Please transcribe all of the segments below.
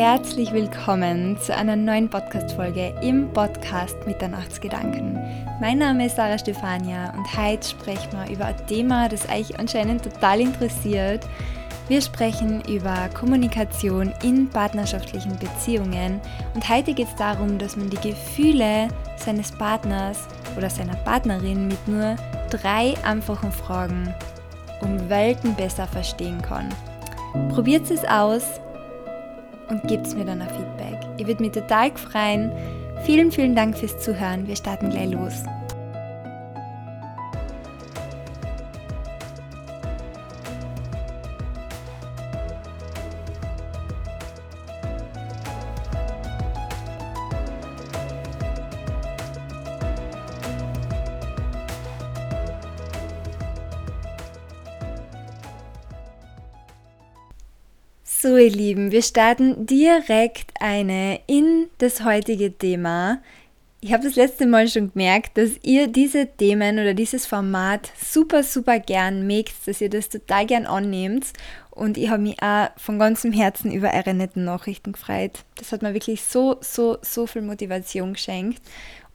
herzlich willkommen zu einer neuen Podcast-Folge im Podcast Mitternachtsgedanken. Mein Name ist Sarah Stefania und heute sprechen wir über ein Thema, das euch anscheinend total interessiert. Wir sprechen über Kommunikation in partnerschaftlichen Beziehungen und heute geht es darum, dass man die Gefühle seines Partners oder seiner Partnerin mit nur drei einfachen Fragen um Welten besser verstehen kann. Probiert es aus und gebt mir dann ein Feedback. Ich würde mich total freuen. Vielen, vielen Dank fürs Zuhören. Wir starten gleich los. So, ihr Lieben, wir starten direkt eine in das heutige Thema. Ich habe das letzte Mal schon gemerkt, dass ihr diese Themen oder dieses Format super, super gern mögt, dass ihr das total gern annehmt. Und ich habe mich auch von ganzem Herzen über eure netten Nachrichten gefreut. Das hat mir wirklich so, so, so viel Motivation geschenkt.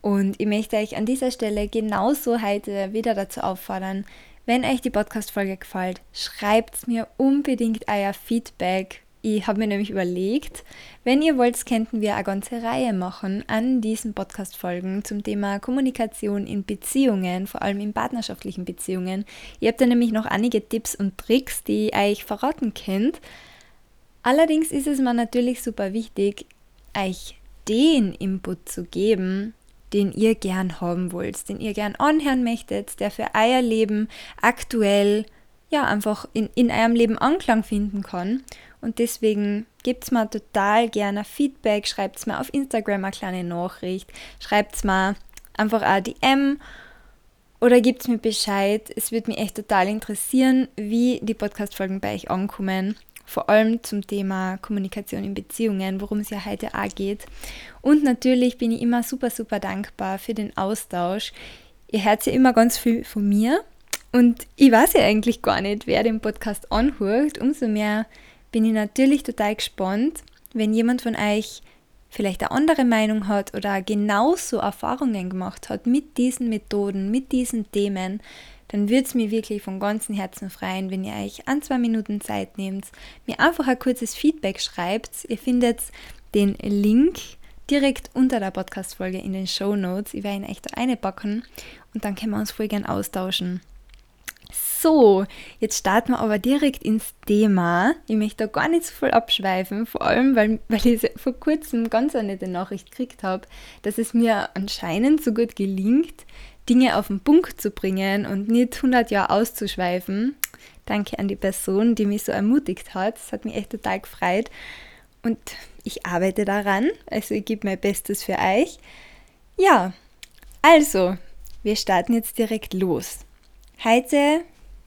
Und ich möchte euch an dieser Stelle genauso heute wieder dazu auffordern, wenn euch die Podcast-Folge gefällt, schreibt mir unbedingt euer Feedback. Ich habe mir nämlich überlegt, wenn ihr wollt, könnten wir eine ganze Reihe machen an diesen Podcast-Folgen zum Thema Kommunikation in Beziehungen, vor allem in partnerschaftlichen Beziehungen. Ihr habt da nämlich noch einige Tipps und Tricks, die ihr euch verraten könnt. Allerdings ist es mir natürlich super wichtig, euch den Input zu geben, den ihr gern haben wollt, den ihr gern anhören möchtet, der für euer Leben aktuell ja einfach in, in eurem Leben Anklang finden kann. Und deswegen gebt mir total gerne Feedback, schreibt mir auf Instagram eine kleine Nachricht, schreibt mir einfach eine DM oder gebt mir Bescheid. Es würde mich echt total interessieren, wie die Podcast-Folgen bei euch ankommen vor allem zum Thema Kommunikation in Beziehungen, worum es ja heute auch geht. Und natürlich bin ich immer super, super dankbar für den Austausch. Ihr hört ja immer ganz viel von mir und ich weiß ja eigentlich gar nicht, wer den Podcast anhört. Umso mehr bin ich natürlich total gespannt, wenn jemand von euch vielleicht eine andere Meinung hat oder genauso Erfahrungen gemacht hat mit diesen Methoden, mit diesen Themen, dann würde es mir wirklich von ganzem Herzen freuen, wenn ihr euch ein, zwei Minuten Zeit nehmt, mir einfach ein kurzes Feedback schreibt. Ihr findet den Link direkt unter der Podcast-Folge in den Show Notes. Ich werde ihn echt da einpacken und dann können wir uns voll gern austauschen. So, jetzt starten wir aber direkt ins Thema. Ich möchte da gar nicht so voll abschweifen, vor allem, weil, weil ich vor kurzem ganz eine nette Nachricht gekriegt habe, dass es mir anscheinend so gut gelingt, Dinge auf den Punkt zu bringen und nicht 100 Jahre auszuschweifen. Danke an die Person, die mich so ermutigt hat. Das hat mich echt total gefreut. Und ich arbeite daran. Also ich gebe mein Bestes für euch. Ja, also, wir starten jetzt direkt los. Heute,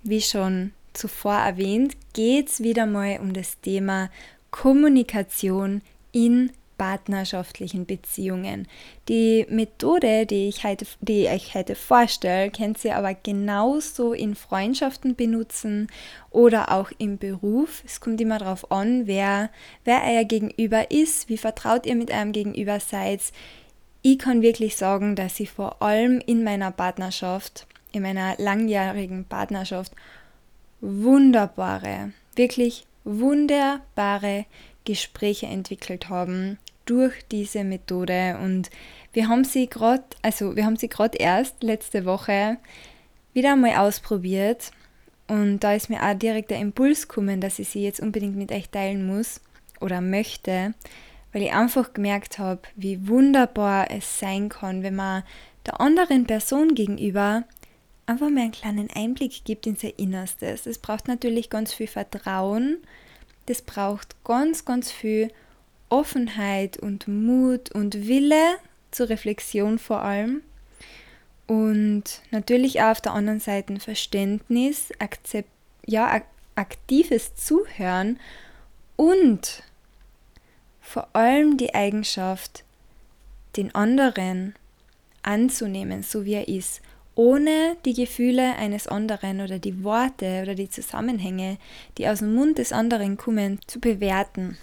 wie schon zuvor erwähnt, geht es wieder mal um das Thema Kommunikation in partnerschaftlichen Beziehungen. Die Methode, die ich, heute, die ich heute vorstelle, könnt ihr aber genauso in Freundschaften benutzen oder auch im Beruf. Es kommt immer darauf an, wer, wer euer Gegenüber ist, wie vertraut ihr mit eurem Gegenüber seid. Ich kann wirklich sagen, dass ich vor allem in meiner Partnerschaft, in meiner langjährigen Partnerschaft, wunderbare, wirklich wunderbare Gespräche entwickelt haben, durch diese Methode. Und wir haben sie gerade, also wir haben sie gerade erst letzte Woche wieder einmal ausprobiert. Und da ist mir auch direkt der Impuls gekommen, dass ich sie jetzt unbedingt mit euch teilen muss oder möchte, weil ich einfach gemerkt habe, wie wunderbar es sein kann, wenn man der anderen Person gegenüber einfach mal einen kleinen Einblick gibt ins Innerstes. Es braucht natürlich ganz viel Vertrauen, das braucht ganz, ganz viel Offenheit und Mut und Wille zur Reflexion vor allem. Und natürlich auch auf der anderen Seite Verständnis, Akzept, ja, aktives Zuhören und vor allem die Eigenschaft, den anderen anzunehmen, so wie er ist, ohne die Gefühle eines anderen oder die Worte oder die Zusammenhänge, die aus dem Mund des anderen kommen, zu bewerten.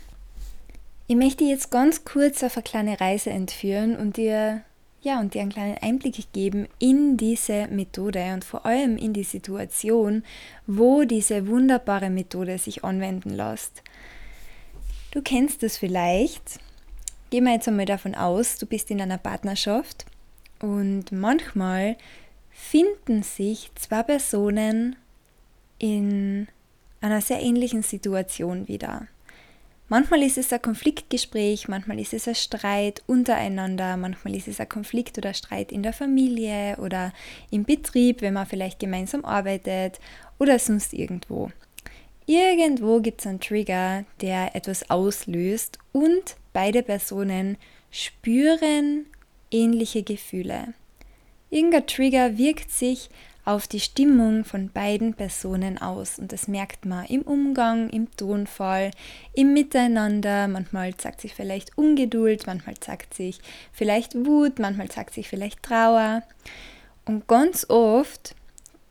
Ich möchte jetzt ganz kurz auf eine kleine Reise entführen und dir ja, und dir einen kleinen Einblick geben in diese Methode und vor allem in die Situation, wo diese wunderbare Methode sich anwenden lässt. Du kennst es vielleicht. Gehen wir jetzt einmal davon aus, du bist in einer Partnerschaft und manchmal finden sich zwei Personen in einer sehr ähnlichen Situation wieder. Manchmal ist es ein Konfliktgespräch, manchmal ist es ein Streit untereinander, manchmal ist es ein Konflikt oder Streit in der Familie oder im Betrieb, wenn man vielleicht gemeinsam arbeitet oder sonst irgendwo. Irgendwo gibt es einen Trigger, der etwas auslöst und beide Personen spüren ähnliche Gefühle. Irgendein Trigger wirkt sich auf die Stimmung von beiden Personen aus. Und das merkt man im Umgang, im Tonfall, im Miteinander. Manchmal zeigt sich vielleicht Ungeduld, manchmal zeigt sich vielleicht Wut, manchmal zeigt sich vielleicht Trauer. Und ganz oft,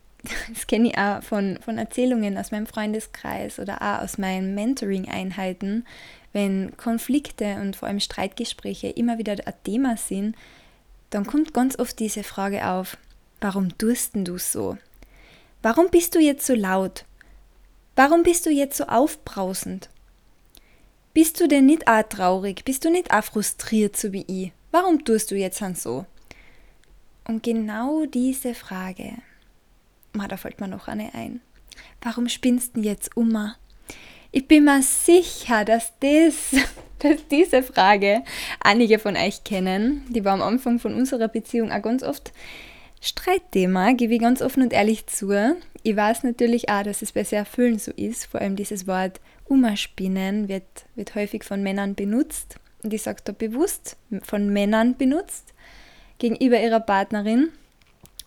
das kenne ich auch von, von Erzählungen aus meinem Freundeskreis oder auch aus meinen Mentoring-Einheiten, wenn Konflikte und vor allem Streitgespräche immer wieder ein Thema sind, dann kommt ganz oft diese Frage auf, Warum tust du so? Warum bist du jetzt so laut? Warum bist du jetzt so aufbrausend? Bist du denn nicht auch traurig? Bist du nicht auch frustriert, so wie ich? Warum tust du jetzt dann so? Und genau diese Frage, ah, da fällt mir noch eine ein. Warum spinnst du jetzt um? Ich bin mir sicher, dass, das, dass diese Frage einige von euch kennen. Die war am Anfang von unserer Beziehung auch ganz oft Streitthema, gebe ich ganz offen und ehrlich zu. Ich weiß natürlich auch, dass es bei sehr vielen so ist. Vor allem dieses Wort Ummerspinnen wird, wird häufig von Männern benutzt. Und ich sage da bewusst von Männern benutzt gegenüber ihrer Partnerin.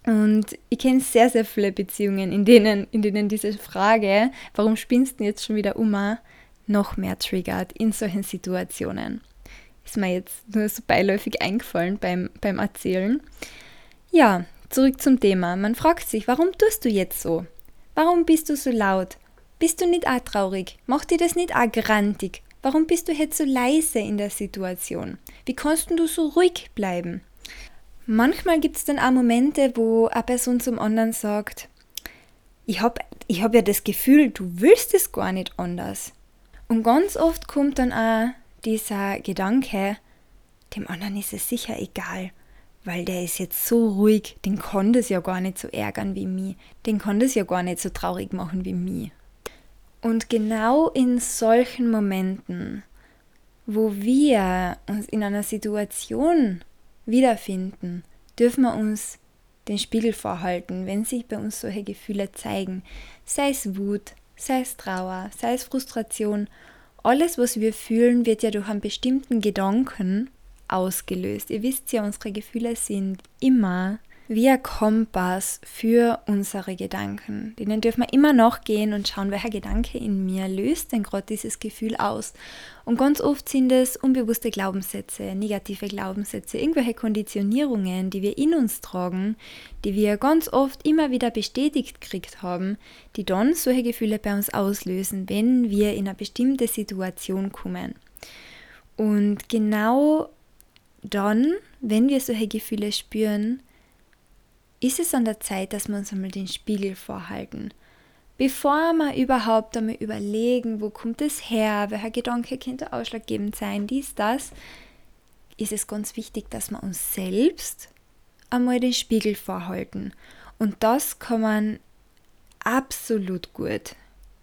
Und ich kenne sehr, sehr viele Beziehungen, in denen, in denen diese Frage, warum spinnst du jetzt schon wieder um, noch mehr triggert in solchen Situationen. Ist mir jetzt nur so beiläufig eingefallen beim, beim Erzählen. Ja, Zurück zum Thema. Man fragt sich, warum tust du jetzt so? Warum bist du so laut? Bist du nicht auch traurig? Macht dir das nicht auch grantig? Warum bist du jetzt so leise in der Situation? Wie kannst du so ruhig bleiben? Manchmal gibt es dann auch Momente, wo eine Person zum anderen sagt, ich habe ich hab ja das Gefühl, du willst es gar nicht anders. Und ganz oft kommt dann auch dieser Gedanke, dem anderen ist es sicher egal weil der ist jetzt so ruhig, den konnte es ja gar nicht so ärgern wie mich, den konnte es ja gar nicht so traurig machen wie mich. Und genau in solchen Momenten, wo wir uns in einer Situation wiederfinden, dürfen wir uns den Spiegel vorhalten, wenn sich bei uns solche Gefühle zeigen, sei es Wut, sei es Trauer, sei es Frustration, alles, was wir fühlen, wird ja durch einen bestimmten Gedanken ausgelöst. Ihr wisst ja, unsere Gefühle sind immer wie ein Kompass für unsere Gedanken. Denen dürfen wir immer nachgehen und schauen, welcher Gedanke in mir löst denn gerade dieses Gefühl aus. Und ganz oft sind es unbewusste Glaubenssätze, negative Glaubenssätze, irgendwelche Konditionierungen, die wir in uns tragen, die wir ganz oft immer wieder bestätigt gekriegt haben, die dann solche Gefühle bei uns auslösen, wenn wir in eine bestimmte Situation kommen. Und genau dann, wenn wir solche Gefühle spüren, ist es an der Zeit, dass wir uns einmal den Spiegel vorhalten. Bevor wir überhaupt einmal überlegen, wo kommt es her, welcher Gedanke könnte ausschlaggebend sein, dies, das, ist es ganz wichtig, dass wir uns selbst einmal den Spiegel vorhalten. Und das kann man absolut gut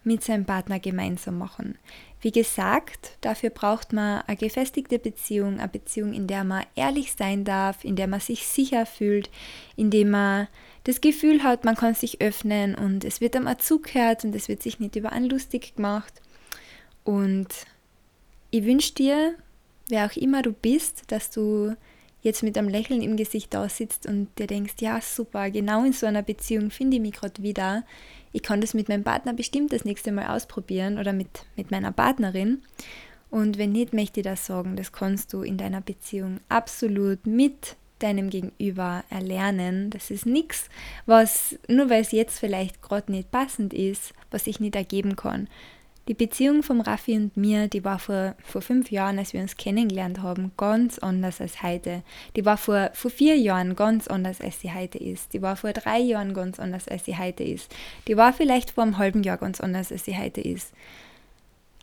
mit seinem Partner gemeinsam machen. Wie gesagt, dafür braucht man eine gefestigte Beziehung, eine Beziehung, in der man ehrlich sein darf, in der man sich sicher fühlt, in der man das Gefühl hat, man kann sich öffnen und es wird einem zugehört und es wird sich nicht über einen lustig gemacht. Und ich wünsche dir, wer auch immer du bist, dass du jetzt mit einem Lächeln im Gesicht da sitzt und dir denkst, ja super, genau in so einer Beziehung finde ich mich gerade wieder ich kann das mit meinem Partner bestimmt das nächste Mal ausprobieren oder mit, mit meiner Partnerin. Und wenn nicht, möchte ich das sagen, das kannst du in deiner Beziehung absolut mit deinem Gegenüber erlernen. Das ist nichts, was, nur weil es jetzt vielleicht gerade nicht passend ist, was sich nicht ergeben kann. Die Beziehung von Raffi und mir, die war vor, vor fünf Jahren, als wir uns kennengelernt haben, ganz anders als heute. Die war vor, vor vier Jahren ganz anders, als sie heute ist. Die war vor drei Jahren ganz anders, als sie heute ist. Die war vielleicht vor einem halben Jahr ganz anders, als sie heute ist.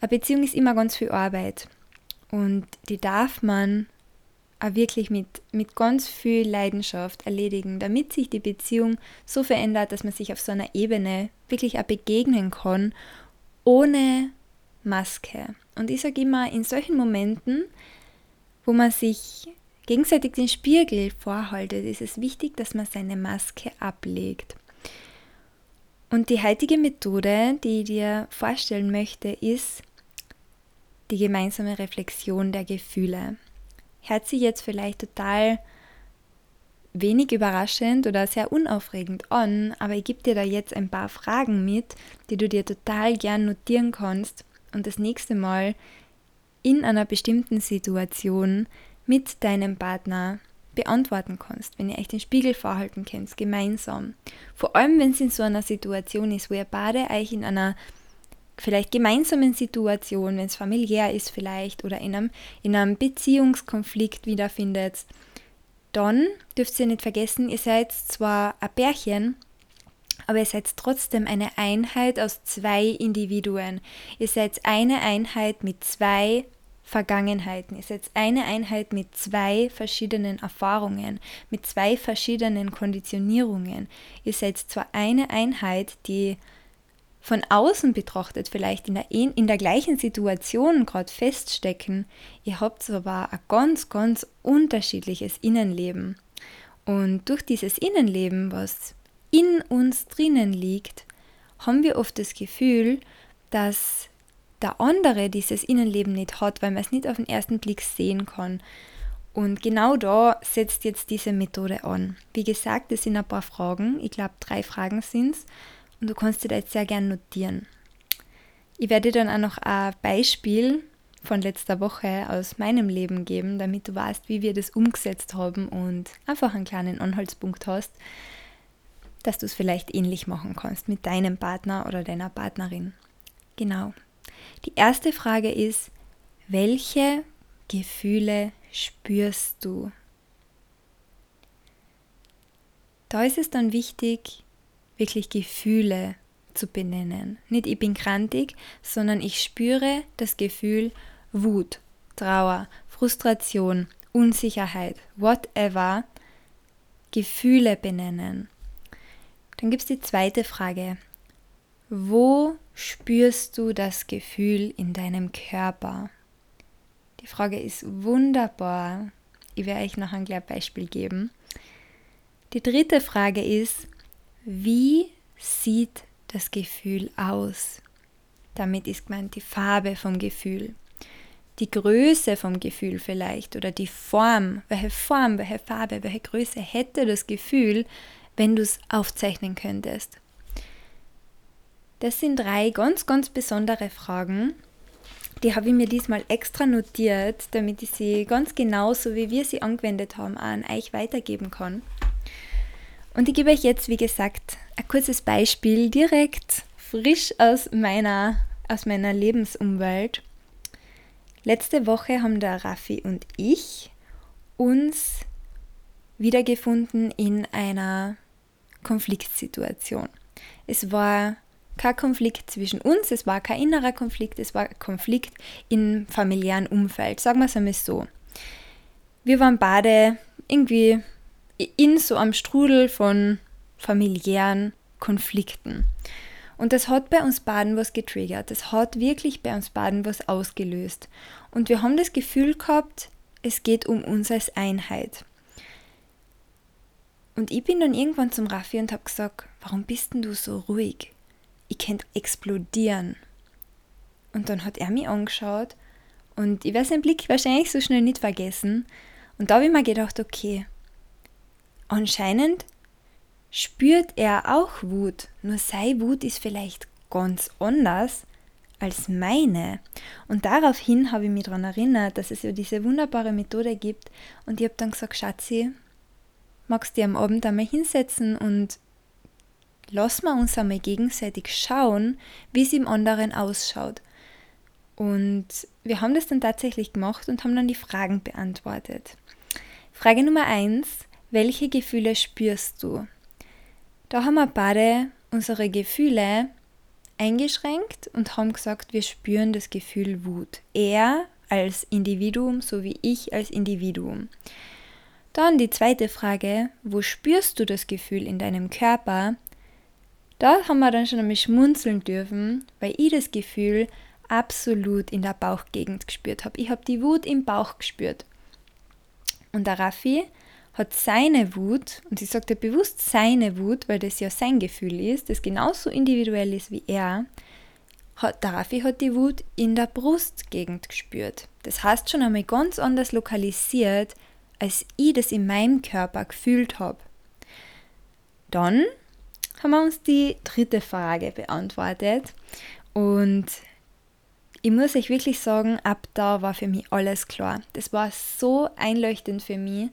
Eine Beziehung ist immer ganz viel Arbeit. Und die darf man auch wirklich mit, mit ganz viel Leidenschaft erledigen, damit sich die Beziehung so verändert, dass man sich auf so einer Ebene wirklich auch begegnen kann ohne Maske. Und ich sage immer, in solchen Momenten, wo man sich gegenseitig den Spiegel vorhaltet, ist es wichtig, dass man seine Maske ablegt. Und die heutige Methode, die ich dir vorstellen möchte, ist die gemeinsame Reflexion der Gefühle. Hört sich jetzt vielleicht total wenig überraschend oder sehr unaufregend an, aber ich gebe dir da jetzt ein paar Fragen mit, die du dir total gern notieren kannst und das nächste Mal in einer bestimmten Situation mit deinem Partner beantworten kannst, wenn ihr euch den Spiegel vorhalten könnt, gemeinsam. Vor allem, wenn es in so einer Situation ist, wo ihr beide euch in einer vielleicht gemeinsamen Situation, wenn es familiär ist vielleicht oder in einem, in einem Beziehungskonflikt wiederfindet, dann dürft ihr nicht vergessen, ihr seid zwar ein Pärchen, aber ihr seid trotzdem eine Einheit aus zwei Individuen. Ihr seid eine Einheit mit zwei Vergangenheiten. Ihr seid eine Einheit mit zwei verschiedenen Erfahrungen, mit zwei verschiedenen Konditionierungen. Ihr seid zwar eine Einheit, die von außen betrachtet vielleicht in der, in der gleichen Situation gerade feststecken, ihr habt aber ein ganz, ganz unterschiedliches Innenleben. Und durch dieses Innenleben, was in uns drinnen liegt, haben wir oft das Gefühl, dass der andere dieses Innenleben nicht hat, weil man es nicht auf den ersten Blick sehen kann. Und genau da setzt jetzt diese Methode an. Wie gesagt, es sind ein paar Fragen. Ich glaube, drei Fragen sind es und du kannst dir da jetzt sehr gern notieren. Ich werde dir dann auch noch ein Beispiel von letzter Woche aus meinem Leben geben, damit du weißt, wie wir das umgesetzt haben und einfach einen kleinen Anhaltspunkt hast, dass du es vielleicht ähnlich machen kannst mit deinem Partner oder deiner Partnerin. Genau. Die erste Frage ist, welche Gefühle spürst du? Da ist es dann wichtig, wirklich Gefühle zu benennen. Nicht ich bin krantig, sondern ich spüre das Gefühl Wut, Trauer, Frustration, Unsicherheit, whatever. Gefühle benennen. Dann gibt es die zweite Frage. Wo spürst du das Gefühl in deinem Körper? Die Frage ist wunderbar. Ich werde euch noch ein kleines Beispiel geben. Die dritte Frage ist, wie sieht das Gefühl aus? Damit ist gemeint die Farbe vom Gefühl, die Größe vom Gefühl vielleicht oder die Form. Welche Form, welche Farbe, welche Größe hätte das Gefühl, wenn du es aufzeichnen könntest? Das sind drei ganz, ganz besondere Fragen. Die habe ich mir diesmal extra notiert, damit ich sie ganz genauso, wie wir sie angewendet haben, an euch weitergeben kann. Und ich gebe euch jetzt, wie gesagt, ein kurzes Beispiel direkt frisch aus meiner, aus meiner Lebensumwelt. Letzte Woche haben der Raffi und ich uns wiedergefunden in einer Konfliktsituation. Es war kein Konflikt zwischen uns, es war kein innerer Konflikt, es war ein Konflikt im familiären Umfeld. Sagen wir es einmal so. Wir waren beide irgendwie in so einem Strudel von familiären Konflikten. Und das hat bei uns Baden was getriggert. Das hat wirklich bei uns Baden was ausgelöst. Und wir haben das Gefühl gehabt, es geht um uns als Einheit. Und ich bin dann irgendwann zum Raffi und habe gesagt, warum bist denn du so ruhig? Ich könnte explodieren. Und dann hat er mich angeschaut und ich werde seinen Blick wahrscheinlich so schnell nicht vergessen. Und da habe ich mir gedacht, okay, Anscheinend spürt er auch Wut, nur seine Wut ist vielleicht ganz anders als meine. Und daraufhin habe ich mich daran erinnert, dass es ja diese wunderbare Methode gibt. Und ich habe dann gesagt, Schatzi, magst du dir am Abend einmal hinsetzen und lass mal uns einmal gegenseitig schauen, wie es im anderen ausschaut. Und wir haben das dann tatsächlich gemacht und haben dann die Fragen beantwortet. Frage Nummer eins: Welche Gefühle spürst du? Da haben wir beide unsere Gefühle eingeschränkt und haben gesagt, wir spüren das Gefühl Wut. Er als Individuum sowie ich als Individuum. Dann die zweite Frage, wo spürst du das Gefühl in deinem Körper? Da haben wir dann schon einmal schmunzeln dürfen, weil ich das Gefühl absolut in der Bauchgegend gespürt habe. Ich habe die Wut im Bauch gespürt. Und der Raffi hat seine Wut, und sie sagte bewusst seine Wut, weil das ja sein Gefühl ist, das genauso individuell ist wie er, hat, Raffi hat die Wut in der Brustgegend gespürt. Das heißt schon einmal ganz anders lokalisiert, als ich das in meinem Körper gefühlt habe. Dann haben wir uns die dritte Frage beantwortet und ich muss euch wirklich sagen, ab da war für mich alles klar. Das war so einleuchtend für mich,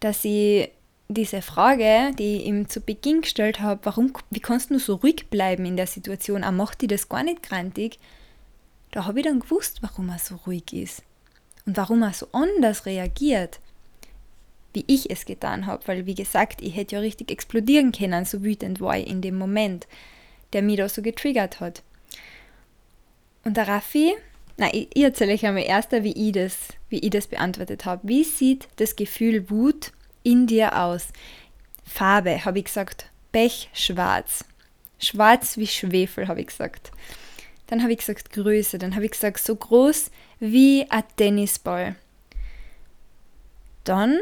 dass ich diese Frage, die ich ihm zu Beginn gestellt habe, warum, wie kannst du so ruhig bleiben in der Situation, er macht dir das gar nicht grantig, da habe ich dann gewusst, warum er so ruhig ist und warum er so anders reagiert, wie ich es getan habe, weil wie gesagt, ich hätte ja richtig explodieren können, so wütend war ich in dem Moment, der mich da so getriggert hat. Und der Raffi, na, ich, ich erzähle euch einmal erst, wie ich das, wie ich das beantwortet habe. Wie sieht das Gefühl Wut in dir aus? Farbe, habe ich gesagt, Pechschwarz. Schwarz wie Schwefel, habe ich gesagt. Dann habe ich gesagt Größe, dann habe ich gesagt so groß wie ein Tennisball. Dann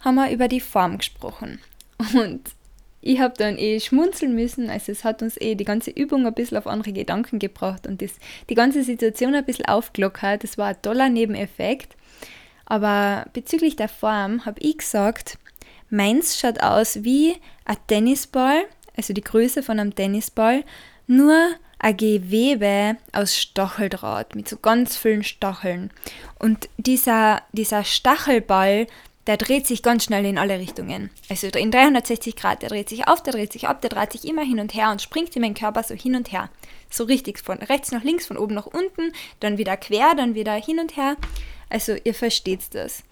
haben wir über die Form gesprochen. Und ich habe dann eh schmunzeln müssen, also es hat uns eh die ganze Übung ein bisschen auf andere Gedanken gebracht und das, die ganze Situation ein bisschen aufgelockert. Das war ein toller Nebeneffekt. Aber bezüglich der Form habe ich gesagt, meins schaut aus wie ein Tennisball, also die Größe von einem Tennisball, nur ein Gewebe aus Stacheldraht mit so ganz vielen Stacheln. Und dieser, dieser Stachelball, der dreht sich ganz schnell in alle Richtungen. Also in 360 Grad, der dreht sich auf, der dreht sich ab, der dreht sich immer hin und her und springt in meinen Körper so hin und her. So richtig von rechts nach links, von oben nach unten, dann wieder quer, dann wieder hin und her. Also ihr versteht das.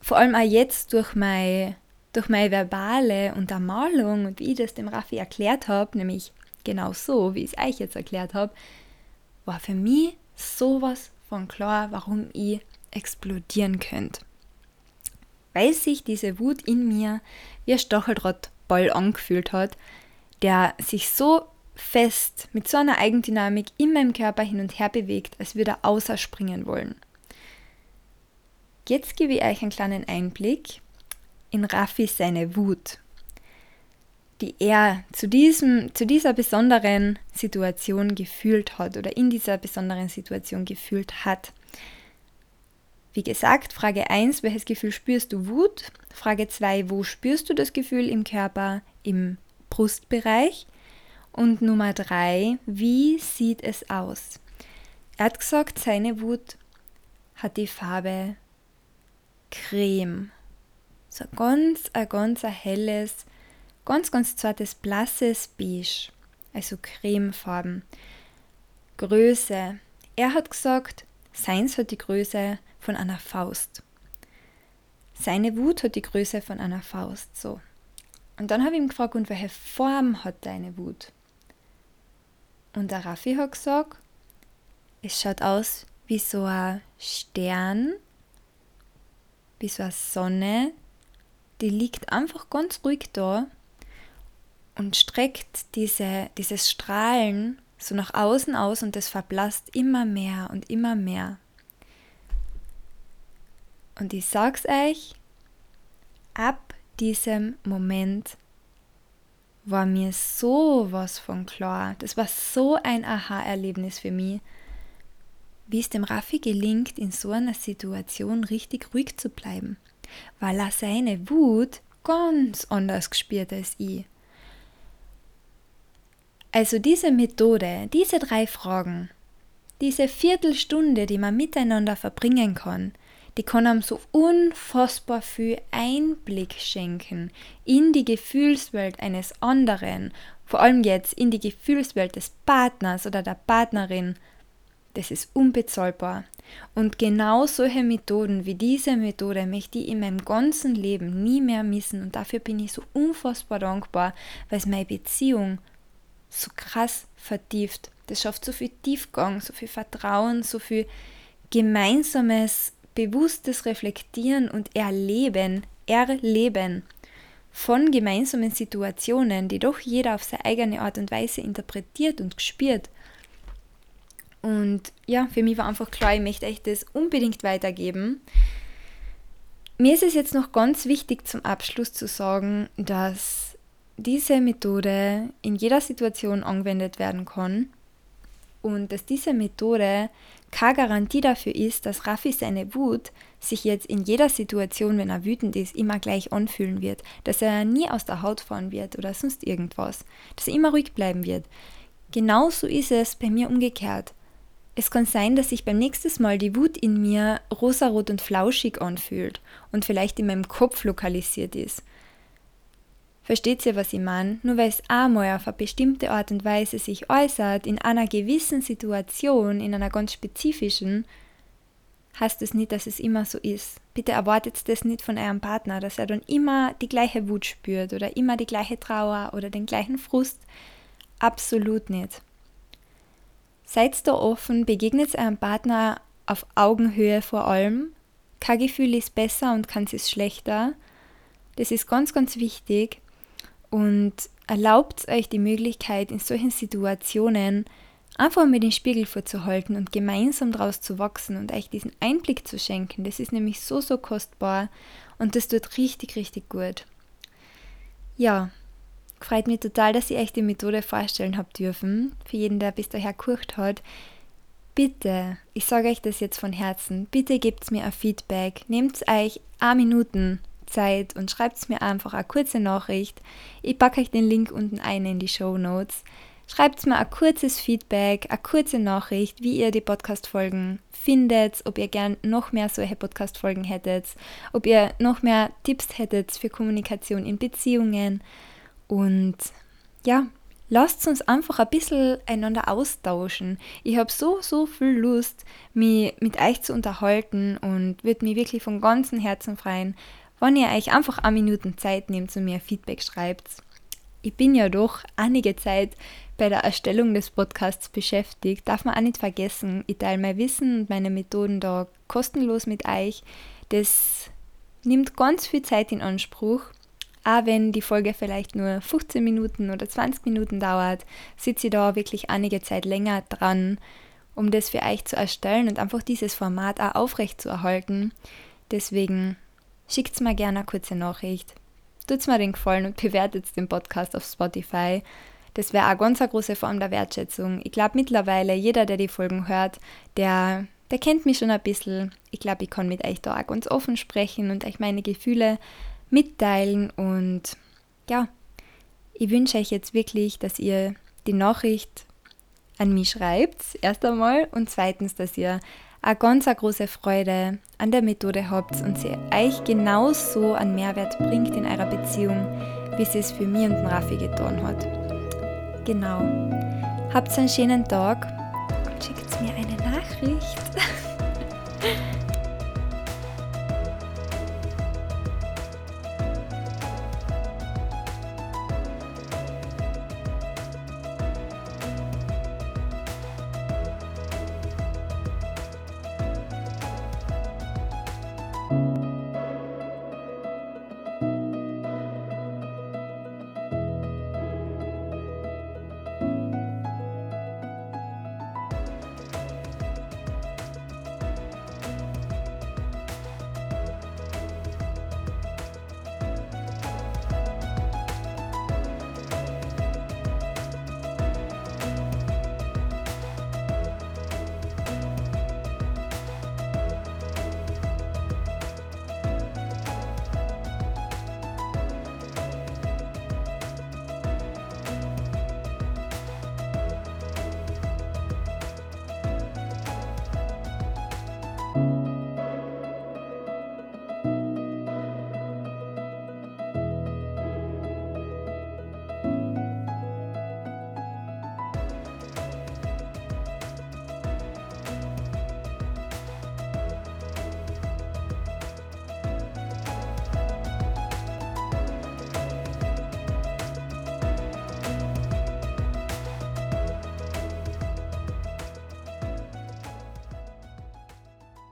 Vor allem auch jetzt durch meine, durch meine verbale Untermalung und wie ich das dem Raffi erklärt habe, nämlich genau so, wie ich es euch jetzt erklärt habe, war für mich sowas von klar, warum ich explodieren könnte weil sich diese Wut in mir wie ein Stacheldrahtball angefühlt hat, der sich so fest mit so einer Eigendynamik in meinem Körper hin und her bewegt, als würde er außerspringen wollen. Jetzt gebe ich euch einen kleinen Einblick in Raffi seine Wut, die er zu, diesem, zu dieser besonderen Situation gefühlt hat oder in dieser besonderen Situation gefühlt hat. Wie gesagt, Frage 1, welches Gefühl spürst du Wut? Frage 2, wo spürst du das Gefühl im Körper, im Brustbereich? Und Nummer 3, wie sieht es aus? Er hat gesagt, seine Wut hat die Farbe Creme. So ganz, ein ganz ein helles, ganz, ganz zartes, blasses Beige. Also Cremefarben. Größe. Er hat gesagt, seins hat die Größe von einer Faust. Seine Wut hat die Größe von einer Faust, so. Und dann habe ich ihn gefragt, und welche Form hat deine Wut? Und der Raffi hat gesagt, es schaut aus wie so ein Stern, wie so eine Sonne, die liegt einfach ganz ruhig da und streckt diese, dieses Strahlen so nach außen aus und das verblasst immer mehr und immer mehr. Und ich sag's euch, ab diesem Moment war mir so was von klar. Das war so ein Aha-Erlebnis für mich, wie es dem Raffi gelingt, in so einer Situation richtig ruhig zu bleiben, weil er seine Wut ganz anders gespürt als ich. Also diese Methode, diese drei Fragen, diese Viertelstunde, die man miteinander verbringen kann, die kann einem so unfassbar viel Einblick schenken in die Gefühlswelt eines anderen, vor allem jetzt in die Gefühlswelt des Partners oder der Partnerin, das ist unbezahlbar. Und genau solche Methoden wie diese Methode möchte ich in meinem ganzen Leben nie mehr missen. Und dafür bin ich so unfassbar dankbar, weil es meine Beziehung so krass vertieft. Das schafft so viel Tiefgang, so viel Vertrauen, so viel gemeinsames, bewusstes Reflektieren und Erleben, Erleben von gemeinsamen Situationen, die doch jeder auf seine eigene Art und Weise interpretiert und spürt. Und ja, für mich war einfach klar, ich möchte euch das unbedingt weitergeben. Mir ist es jetzt noch ganz wichtig zum Abschluss zu sagen, dass diese Methode in jeder Situation angewendet werden kann und dass diese Methode keine Garantie dafür ist, dass Raffi seine Wut sich jetzt in jeder Situation, wenn er wütend ist, immer gleich anfühlen wird, dass er nie aus der Haut fahren wird oder sonst irgendwas, dass er immer ruhig bleiben wird. Genauso ist es bei mir umgekehrt. Es kann sein, dass sich beim nächsten Mal die Wut in mir rosarot und flauschig anfühlt und vielleicht in meinem Kopf lokalisiert ist. Versteht ihr, was ich meine? Nur weil es einmal auf eine bestimmte Art und Weise sich äußert, in einer gewissen Situation, in einer ganz spezifischen, heißt es nicht, dass es immer so ist. Bitte erwartet das nicht von eurem Partner, dass er dann immer die gleiche Wut spürt oder immer die gleiche Trauer oder den gleichen Frust. Absolut nicht. Seid da offen, begegnet eurem Partner auf Augenhöhe vor allem. Kein Gefühl ist besser und keins ist schlechter. Das ist ganz, ganz wichtig. Und erlaubt euch die Möglichkeit, in solchen Situationen einfach mit den Spiegel vorzuhalten und gemeinsam daraus zu wachsen und euch diesen Einblick zu schenken. Das ist nämlich so, so kostbar und das tut richtig, richtig gut. Ja, Freut mich total, dass ich euch die Methode vorstellen habe dürfen. Für jeden, der bis daher gekocht hat. Bitte, ich sage euch das jetzt von Herzen, bitte gebt mir ein Feedback. Nehmt euch eine Minuten Zeit und schreibt mir einfach eine kurze Nachricht. Ich packe euch den Link unten ein in die Show Notes. Schreibt mir ein kurzes Feedback, eine kurze Nachricht, wie ihr die Podcast-Folgen findet, ob ihr gern noch mehr solche Podcast-Folgen hättet, ob ihr noch mehr Tipps hättet für Kommunikation in Beziehungen und ja, lasst uns einfach ein bisschen einander austauschen. Ich habe so, so viel Lust, mich mit euch zu unterhalten und würde mich wirklich von ganzem Herzen freuen, wenn ihr euch einfach eine Minute Zeit nehmt und mir Feedback schreibt. Ich bin ja doch einige Zeit bei der Erstellung des Podcasts beschäftigt. Darf man auch nicht vergessen, ich teile mein Wissen und meine Methoden da kostenlos mit euch. Das nimmt ganz viel Zeit in Anspruch auch wenn die Folge vielleicht nur 15 Minuten oder 20 Minuten dauert, sitze ich da wirklich einige Zeit länger dran, um das für euch zu erstellen und einfach dieses Format auch aufrecht zu erhalten. Deswegen schickt mir gerne eine kurze Nachricht. Tut mir den Gefallen und bewertet den Podcast auf Spotify. Das wäre auch ganz eine große Form der Wertschätzung. Ich glaube mittlerweile, jeder, der die Folgen hört, der, der kennt mich schon ein bisschen. Ich glaube, ich kann mit euch da auch ganz offen sprechen und euch meine Gefühle mitteilen. Und ja, ich wünsche euch jetzt wirklich, dass ihr die Nachricht an mich schreibt, erst einmal, und zweitens, dass ihr eine ganz große Freude an der Methode habt und sie euch genauso einen Mehrwert bringt in eurer Beziehung, wie sie es für mich und den Raffi getan hat. Genau. Habt einen schönen Tag und schickt mir eine Nachricht.